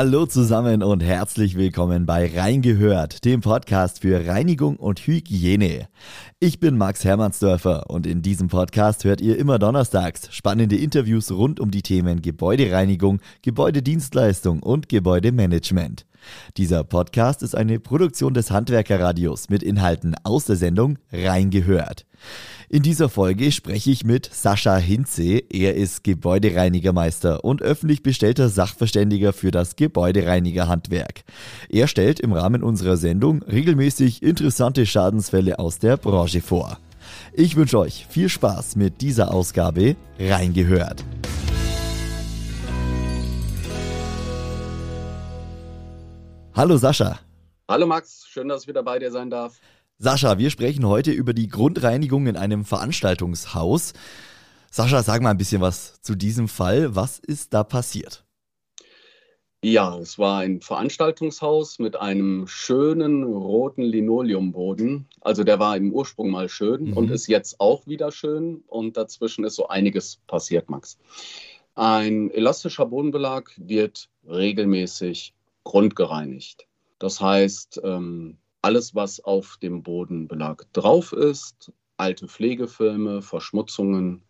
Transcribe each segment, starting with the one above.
Hallo zusammen und herzlich willkommen bei Reingehört, dem Podcast für Reinigung und Hygiene. Ich bin Max Hermannsdörfer und in diesem Podcast hört ihr immer donnerstags spannende Interviews rund um die Themen Gebäudereinigung, Gebäudedienstleistung und Gebäudemanagement. Dieser Podcast ist eine Produktion des Handwerkerradios mit Inhalten aus der Sendung Reingehört. In dieser Folge spreche ich mit Sascha Hinze. Er ist Gebäudereinigermeister und öffentlich bestellter Sachverständiger für das Gebäudereinigerhandwerk. Er stellt im Rahmen unserer Sendung regelmäßig interessante Schadensfälle aus der Branche vor. Ich wünsche euch viel Spaß mit dieser Ausgabe Reingehört. Hallo Sascha. Hallo Max, schön, dass ich wieder bei dir sein darf. Sascha, wir sprechen heute über die Grundreinigung in einem Veranstaltungshaus. Sascha, sag mal ein bisschen was zu diesem Fall. Was ist da passiert? Ja, es war ein Veranstaltungshaus mit einem schönen roten Linoleumboden. Also der war im Ursprung mal schön mhm. und ist jetzt auch wieder schön. Und dazwischen ist so einiges passiert, Max. Ein elastischer Bodenbelag wird regelmäßig grundgereinigt. Das heißt, ähm, alles, was auf dem Bodenbelag drauf ist, alte Pflegefilme, Verschmutzungen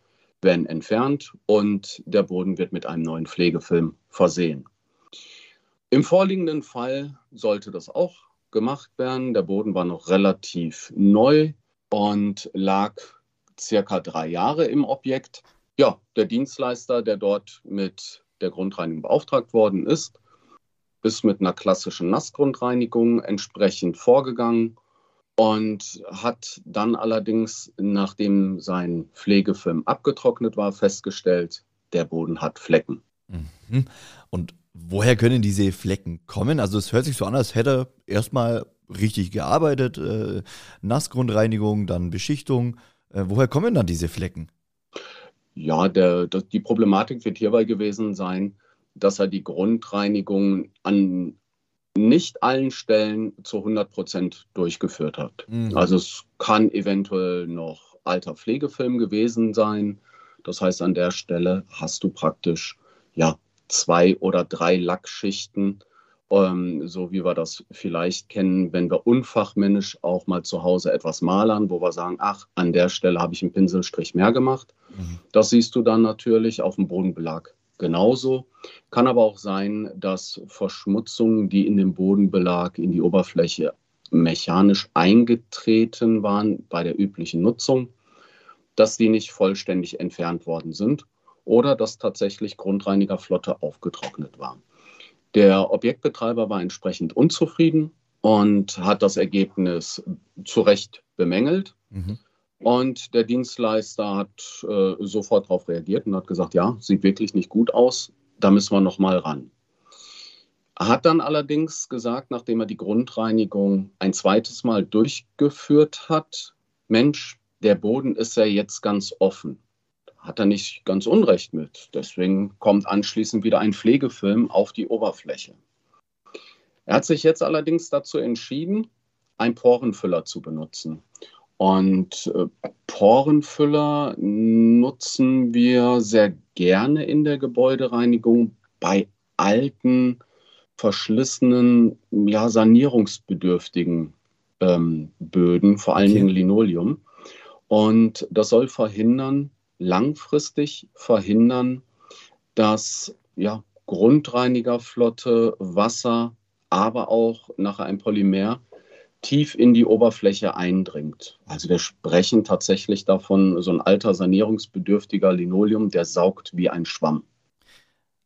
werden entfernt und der Boden wird mit einem neuen Pflegefilm versehen. Im vorliegenden Fall sollte das auch gemacht werden. Der Boden war noch relativ neu und lag circa drei Jahre im Objekt. Ja, der Dienstleister, der dort mit der Grundreinigung beauftragt worden ist, ist mit einer klassischen Nassgrundreinigung entsprechend vorgegangen und hat dann allerdings, nachdem sein Pflegefilm abgetrocknet war, festgestellt, der Boden hat Flecken. Mhm. Und woher können diese Flecken kommen? Also es hört sich so an, als hätte er erstmal richtig gearbeitet, äh, Nassgrundreinigung, dann Beschichtung. Äh, woher kommen dann diese Flecken? Ja, der, der, die Problematik wird hierbei gewesen sein, dass er die Grundreinigung an nicht allen Stellen zu 100 Prozent durchgeführt hat. Mhm. Also es kann eventuell noch alter Pflegefilm gewesen sein. Das heißt, an der Stelle hast du praktisch ja zwei oder drei Lackschichten, ähm, so wie wir das vielleicht kennen, wenn wir unfachmännisch auch mal zu Hause etwas malern, wo wir sagen, ach, an der Stelle habe ich einen Pinselstrich mehr gemacht. Mhm. Das siehst du dann natürlich auf dem Bodenbelag genauso. Kann aber auch sein, dass Verschmutzungen, die in den Bodenbelag, in die Oberfläche mechanisch eingetreten waren bei der üblichen Nutzung, dass die nicht vollständig entfernt worden sind oder dass tatsächlich Grundreinigerflotte aufgetrocknet war. Der Objektbetreiber war entsprechend unzufrieden und hat das Ergebnis zu Recht bemängelt. Mhm. Und der Dienstleister hat äh, sofort darauf reagiert und hat gesagt, ja, sieht wirklich nicht gut aus, da müssen wir noch mal ran. Er hat dann allerdings gesagt, nachdem er die Grundreinigung ein zweites Mal durchgeführt hat, Mensch, der Boden ist ja jetzt ganz offen. Hat er nicht ganz unrecht mit. Deswegen kommt anschließend wieder ein Pflegefilm auf die Oberfläche. Er hat sich jetzt allerdings dazu entschieden, einen Porenfüller zu benutzen. Und äh, Porenfüller nutzen wir sehr gerne in der Gebäudereinigung bei alten, verschlissenen, ja, sanierungsbedürftigen ähm, Böden, vor allen okay. Dingen Linoleum. Und das soll verhindern, langfristig verhindern, dass ja, Grundreinigerflotte, Wasser, aber auch nachher ein Polymer tief in die Oberfläche eindringt. Also wir sprechen tatsächlich davon, so ein alter sanierungsbedürftiger Linoleum, der saugt wie ein Schwamm.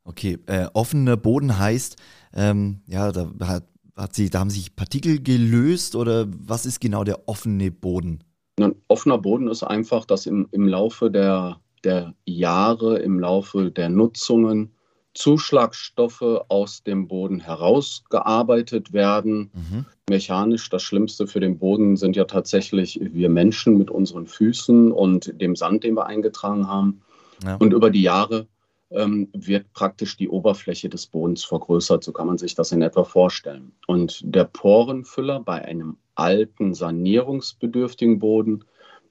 Okay, äh, offener Boden heißt, ähm, ja, da, hat, hat sie, da haben sich Partikel gelöst oder was ist genau der offene Boden? Ein offener Boden ist einfach, dass im, im Laufe der, der Jahre, im Laufe der Nutzungen Zuschlagstoffe aus dem Boden herausgearbeitet werden. Mhm. Mechanisch das Schlimmste für den Boden sind ja tatsächlich wir Menschen mit unseren Füßen und dem Sand, den wir eingetragen haben. Ja. Und über die Jahre ähm, wird praktisch die Oberfläche des Bodens vergrößert. So kann man sich das in etwa vorstellen. Und der Porenfüller bei einem alten, sanierungsbedürftigen Boden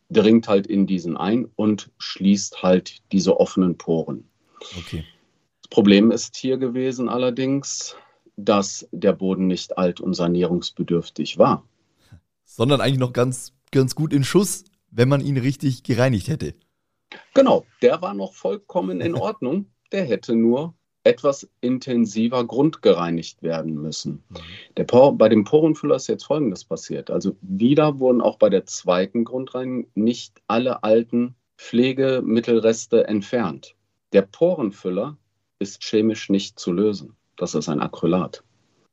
dringt halt in diesen ein und schließt halt diese offenen Poren. Okay. Problem ist hier gewesen allerdings, dass der Boden nicht alt und sanierungsbedürftig war. Sondern eigentlich noch ganz, ganz gut in Schuss, wenn man ihn richtig gereinigt hätte. Genau, der war noch vollkommen in Ordnung. Der hätte nur etwas intensiver grundgereinigt werden müssen. Mhm. Der Por bei dem Porenfüller ist jetzt Folgendes passiert. Also wieder wurden auch bei der zweiten Grundreinigung nicht alle alten Pflegemittelreste entfernt. Der Porenfüller ist chemisch nicht zu lösen. Das ist ein Acrylat.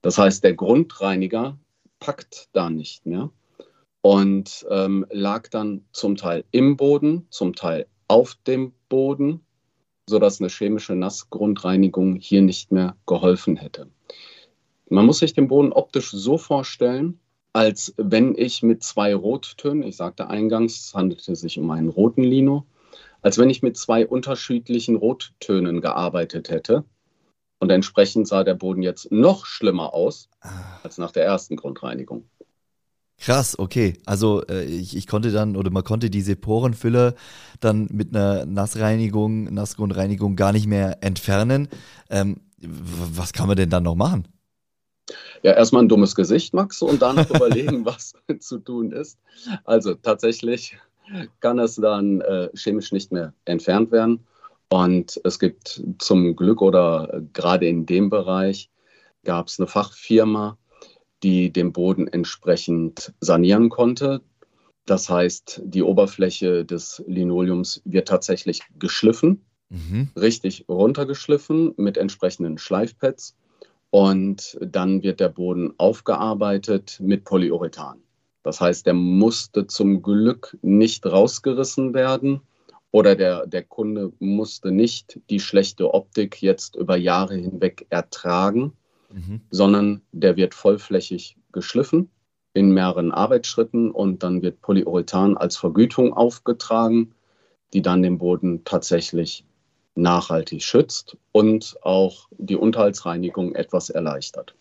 Das heißt, der Grundreiniger packt da nicht mehr und ähm, lag dann zum Teil im Boden, zum Teil auf dem Boden sodass eine chemische Nassgrundreinigung hier nicht mehr geholfen hätte. Man muss sich den Boden optisch so vorstellen, als wenn ich mit zwei Rottönen, ich sagte eingangs, es handelte sich um einen roten Lino, als wenn ich mit zwei unterschiedlichen Rottönen gearbeitet hätte. Und entsprechend sah der Boden jetzt noch schlimmer aus ah. als nach der ersten Grundreinigung. Krass, okay. Also äh, ich, ich konnte dann, oder man konnte diese Porenfüller dann mit einer Nassreinigung, Nassgrundreinigung gar nicht mehr entfernen. Ähm, was kann man denn dann noch machen? Ja, erstmal ein dummes Gesicht, Max, und dann überlegen, was zu tun ist. Also tatsächlich kann es dann äh, chemisch nicht mehr entfernt werden. Und es gibt zum Glück oder gerade in dem Bereich gab es eine Fachfirma, die den Boden entsprechend sanieren konnte. Das heißt, die Oberfläche des Linoleums wird tatsächlich geschliffen, mhm. richtig runtergeschliffen mit entsprechenden Schleifpads. Und dann wird der Boden aufgearbeitet mit Polyurethan. Das heißt, der musste zum Glück nicht rausgerissen werden oder der, der Kunde musste nicht die schlechte Optik jetzt über Jahre hinweg ertragen, mhm. sondern der wird vollflächig geschliffen in mehreren Arbeitsschritten und dann wird Polyurethan als Vergütung aufgetragen, die dann den Boden tatsächlich nachhaltig schützt und auch die Unterhaltsreinigung etwas erleichtert.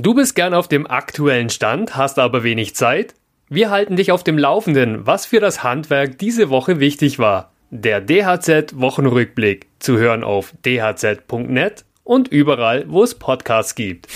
Du bist gern auf dem aktuellen Stand, hast aber wenig Zeit? Wir halten dich auf dem Laufenden, was für das Handwerk diese Woche wichtig war. Der DHZ Wochenrückblick zu hören auf dhz.net und überall, wo es Podcasts gibt.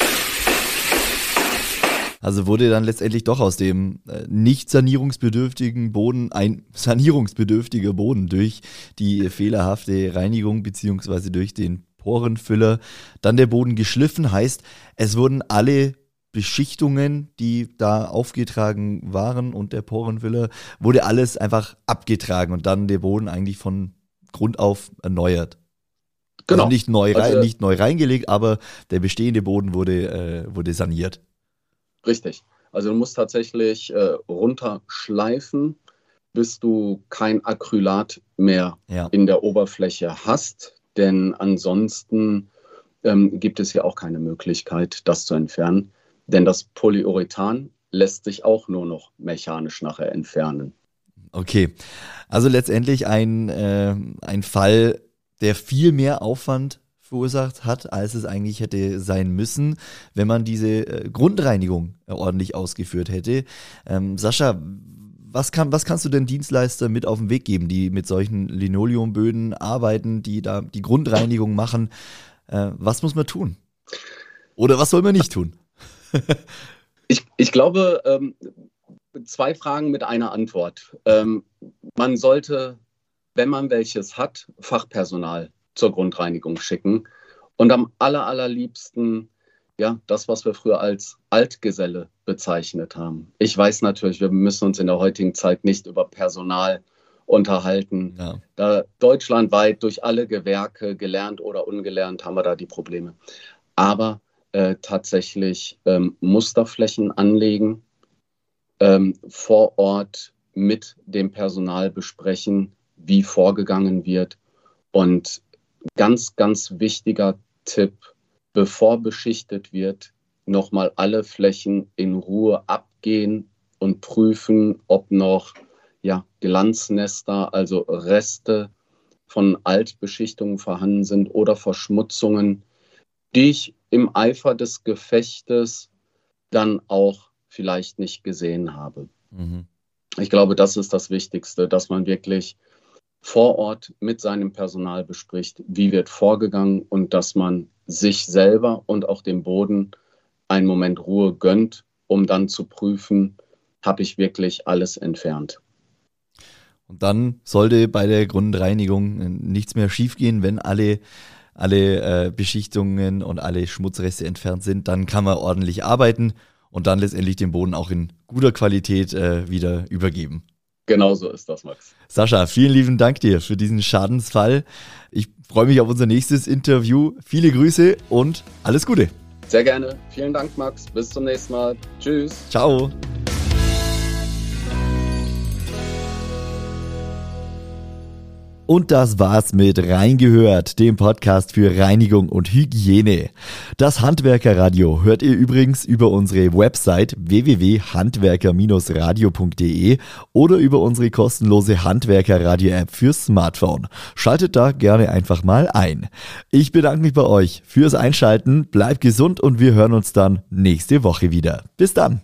Also wurde dann letztendlich doch aus dem äh, nicht sanierungsbedürftigen Boden ein sanierungsbedürftiger Boden durch die fehlerhafte Reinigung beziehungsweise durch den Porenfüller. Dann der Boden geschliffen, heißt, es wurden alle Beschichtungen, die da aufgetragen waren und der Porenfüller, wurde alles einfach abgetragen und dann der Boden eigentlich von Grund auf erneuert. Genau. Also nicht neu, also, nicht neu reingelegt, aber der bestehende Boden wurde, äh, wurde saniert. Richtig. Also du musst tatsächlich äh, runterschleifen, bis du kein Acrylat mehr ja. in der Oberfläche hast. Denn ansonsten ähm, gibt es ja auch keine Möglichkeit, das zu entfernen. Denn das Polyurethan lässt sich auch nur noch mechanisch nachher entfernen. Okay, also letztendlich ein, äh, ein Fall, der viel mehr Aufwand verursacht hat, als es eigentlich hätte sein müssen, wenn man diese äh, Grundreinigung äh, ordentlich ausgeführt hätte. Ähm, Sascha, was, kann, was kannst du denn Dienstleister mit auf den Weg geben, die mit solchen Linoleumböden arbeiten, die da die Grundreinigung machen? Äh, was muss man tun? Oder was soll man nicht tun? ich, ich glaube, ähm, zwei Fragen mit einer Antwort. Ähm, man sollte wenn man welches hat, Fachpersonal zur Grundreinigung schicken. Und am aller, allerliebsten, ja, das, was wir früher als Altgeselle bezeichnet haben. Ich weiß natürlich, wir müssen uns in der heutigen Zeit nicht über Personal unterhalten. Ja. Da deutschlandweit durch alle Gewerke, gelernt oder ungelernt, haben wir da die Probleme. Aber äh, tatsächlich ähm, Musterflächen anlegen, ähm, vor Ort mit dem Personal besprechen, wie vorgegangen wird. Und ganz, ganz wichtiger Tipp, bevor beschichtet wird, nochmal alle Flächen in Ruhe abgehen und prüfen, ob noch ja, Glanznester, also Reste von Altbeschichtungen vorhanden sind oder Verschmutzungen, die ich im Eifer des Gefechtes dann auch vielleicht nicht gesehen habe. Mhm. Ich glaube, das ist das Wichtigste, dass man wirklich vor Ort mit seinem Personal bespricht, wie wird vorgegangen und dass man sich selber und auch dem Boden einen Moment Ruhe gönnt, um dann zu prüfen, habe ich wirklich alles entfernt. Und dann sollte bei der Grundreinigung nichts mehr schiefgehen, wenn alle, alle äh, Beschichtungen und alle Schmutzreste entfernt sind. Dann kann man ordentlich arbeiten und dann letztendlich den Boden auch in guter Qualität äh, wieder übergeben. Genau so ist das, Max. Sascha, vielen lieben Dank dir für diesen Schadensfall. Ich freue mich auf unser nächstes Interview. Viele Grüße und alles Gute. Sehr gerne. Vielen Dank, Max. Bis zum nächsten Mal. Tschüss. Ciao. Und das war's mit Reingehört, dem Podcast für Reinigung und Hygiene. Das Handwerkerradio hört ihr übrigens über unsere Website www.handwerker-radio.de oder über unsere kostenlose Handwerkerradio-App fürs Smartphone. Schaltet da gerne einfach mal ein. Ich bedanke mich bei euch fürs Einschalten, bleibt gesund und wir hören uns dann nächste Woche wieder. Bis dann!